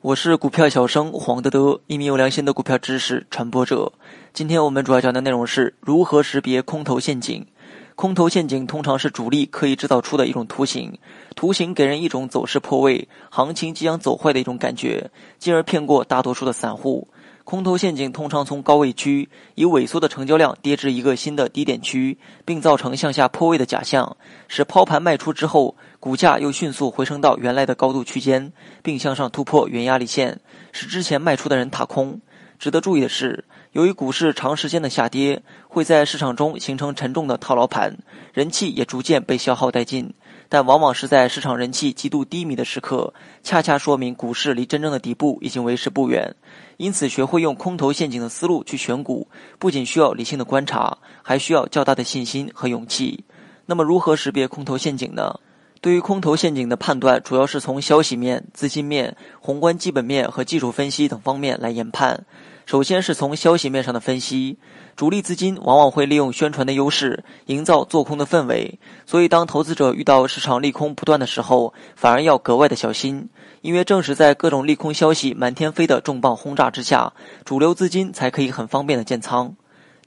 我是股票小生黄德德，一名有良心的股票知识传播者。今天我们主要讲的内容是如何识别空头陷阱。空头陷阱通常是主力刻意制造出的一种图形，图形给人一种走势破位、行情即将走坏的一种感觉，进而骗过大多数的散户。空头陷阱通常从高位区以萎缩的成交量跌至一个新的低点区，并造成向下破位的假象，使抛盘卖出之后，股价又迅速回升到原来的高度区间，并向上突破原压力线，使之前卖出的人踏空。值得注意的是，由于股市长时间的下跌，会在市场中形成沉重的套牢盘，人气也逐渐被消耗殆尽。但往往是在市场人气极度低迷的时刻，恰恰说明股市离真正的底部已经为时不远。因此，学会用空头陷阱的思路去选股，不仅需要理性的观察，还需要较大的信心和勇气。那么，如何识别空头陷阱呢？对于空头陷阱的判断，主要是从消息面、资金面、宏观基本面和技术分析等方面来研判。首先是从消息面上的分析。主力资金往往会利用宣传的优势，营造做空的氛围。所以，当投资者遇到市场利空不断的时候，反而要格外的小心，因为正是在各种利空消息满天飞的重磅轰炸之下，主流资金才可以很方便的建仓。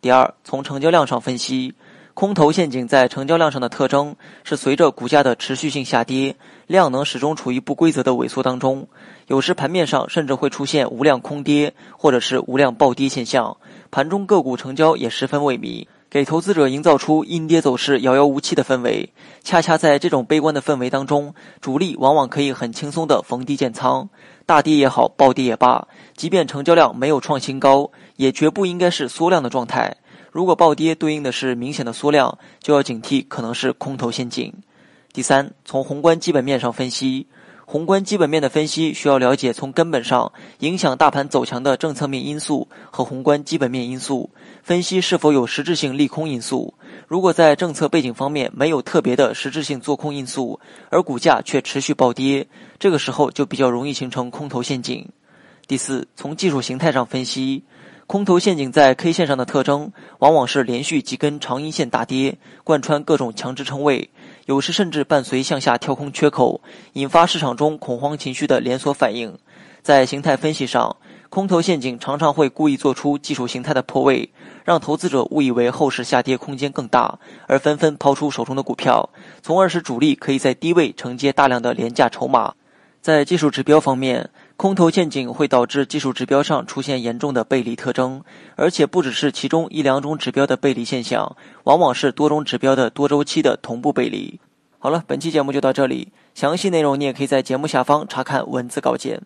第二，从成交量上分析，空头陷阱在成交量上的特征是随着股价的持续性下跌，量能始终处于不规则的萎缩当中，有时盘面上甚至会出现无量空跌或者是无量暴跌现象。盘中个股成交也十分萎靡，给投资者营造出阴跌走势遥遥无期的氛围。恰恰在这种悲观的氛围当中，主力往往可以很轻松的逢低建仓，大跌也好，暴跌也罢，即便成交量没有创新高，也绝不应该是缩量的状态。如果暴跌对应的是明显的缩量，就要警惕可能是空头陷阱。第三，从宏观基本面上分析。宏观基本面的分析需要了解从根本上影响大盘走强的政策面因素和宏观基本面因素，分析是否有实质性利空因素。如果在政策背景方面没有特别的实质性做空因素，而股价却持续暴跌，这个时候就比较容易形成空头陷阱。第四，从技术形态上分析。空头陷阱在 K 线上的特征，往往是连续几根长阴线大跌，贯穿各种强支撑位，有时甚至伴随向下跳空缺口，引发市场中恐慌情绪的连锁反应。在形态分析上，空头陷阱常常会故意做出技术形态的破位，让投资者误以为后市下跌空间更大，而纷纷抛出手中的股票，从而使主力可以在低位承接大量的廉价筹码。在技术指标方面，空头陷阱会导致技术指标上出现严重的背离特征，而且不只是其中一两种指标的背离现象，往往是多种指标的多周期的同步背离。好了，本期节目就到这里，详细内容你也可以在节目下方查看文字稿件。